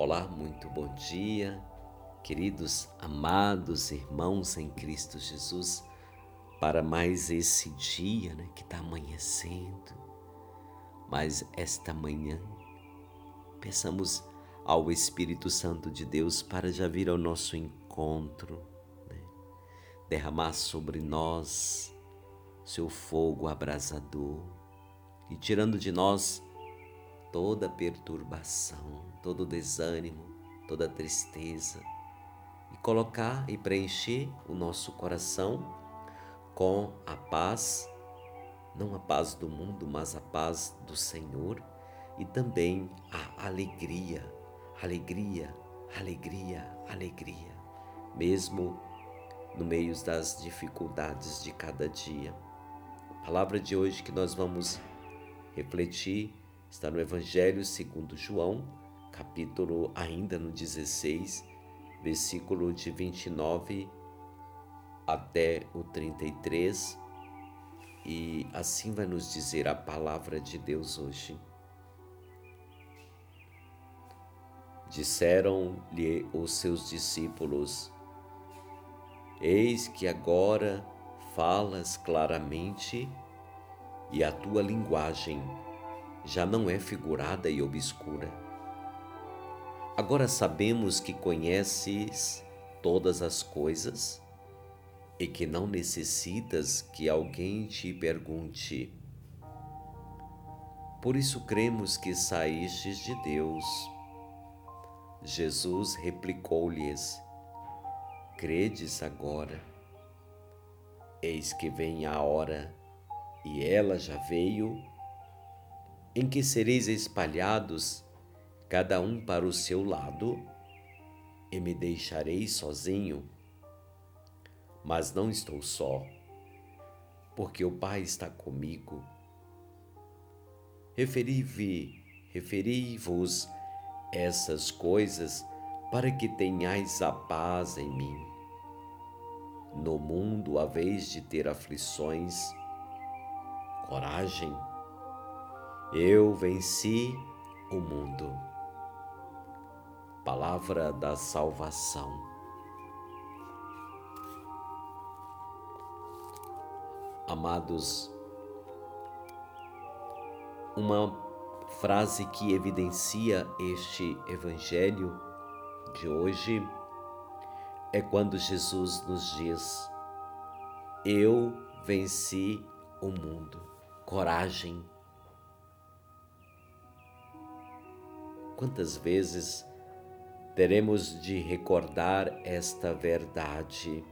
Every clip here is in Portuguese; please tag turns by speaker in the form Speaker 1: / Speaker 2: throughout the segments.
Speaker 1: Olá, muito bom dia, queridos amados irmãos em Cristo Jesus, para mais esse dia né, que está amanhecendo, mas esta manhã, peçamos ao Espírito Santo de Deus para já vir ao nosso encontro, né, derramar sobre nós seu fogo abrasador e tirando de nós toda perturbação, todo desânimo, toda tristeza e colocar e preencher o nosso coração com a paz, não a paz do mundo, mas a paz do Senhor e também a alegria, alegria, alegria, alegria, mesmo no meio das dificuldades de cada dia. A palavra de hoje que nós vamos refletir Está no Evangelho segundo João, capítulo ainda no 16, versículo de 29 até o 33. E assim vai nos dizer a palavra de Deus hoje. Disseram-lhe os seus discípulos: Eis que agora falas claramente e a tua linguagem já não é figurada e obscura. Agora sabemos que conheces todas as coisas e que não necessitas que alguém te pergunte. Por isso cremos que saístes de Deus. Jesus replicou-lhes: Credes agora? Eis que vem a hora, e ela já veio em que sereis espalhados, cada um para o seu lado, e me deixareis sozinho. Mas não estou só, porque o Pai está comigo. Referi-vos referi essas coisas para que tenhais a paz em mim. No mundo haveis de ter aflições. Coragem eu venci o mundo. Palavra da salvação. Amados, uma frase que evidencia este evangelho de hoje é quando Jesus nos diz: Eu venci o mundo. Coragem Quantas vezes teremos de recordar esta verdade?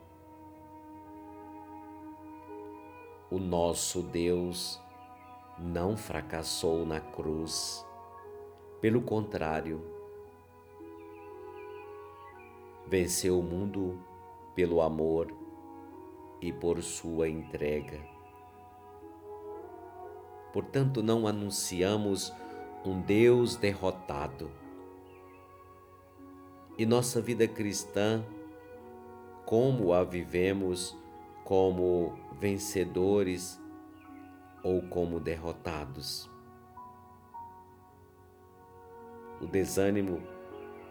Speaker 1: O nosso Deus não fracassou na cruz, pelo contrário, venceu o mundo pelo amor e por sua entrega. Portanto, não anunciamos um Deus derrotado. E nossa vida cristã, como a vivemos como vencedores ou como derrotados? O desânimo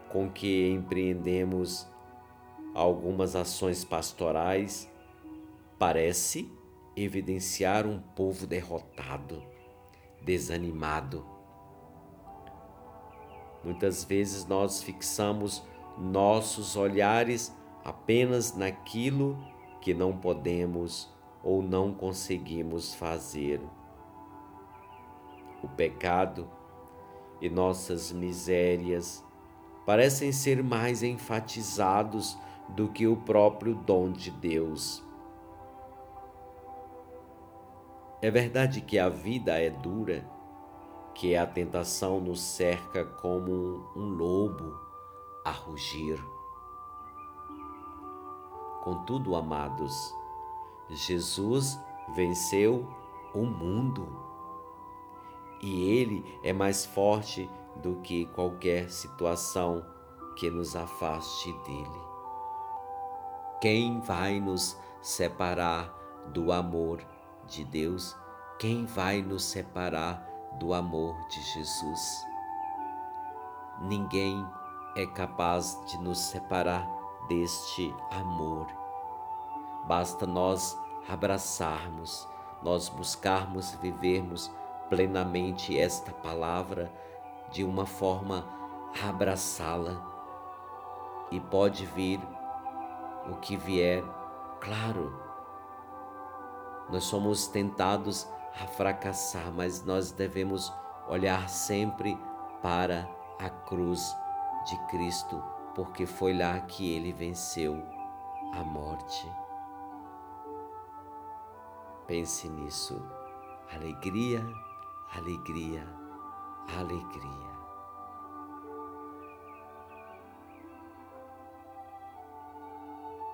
Speaker 1: com que empreendemos algumas ações pastorais parece evidenciar um povo derrotado, desanimado Muitas vezes nós fixamos nossos olhares apenas naquilo que não podemos ou não conseguimos fazer. O pecado e nossas misérias parecem ser mais enfatizados do que o próprio dom de Deus. É verdade que a vida é dura que a tentação nos cerca como um lobo a rugir. Contudo, amados, Jesus venceu o mundo e Ele é mais forte do que qualquer situação que nos afaste dele. Quem vai nos separar do amor de Deus? Quem vai nos separar do amor de Jesus. Ninguém é capaz de nos separar deste amor. Basta nós abraçarmos, nós buscarmos vivermos plenamente esta palavra de uma forma abraçá-la. E pode vir o que vier, claro. Nós somos tentados a fracassar, mas nós devemos olhar sempre para a cruz de Cristo, porque foi lá que ele venceu a morte. Pense nisso. Alegria, alegria, alegria.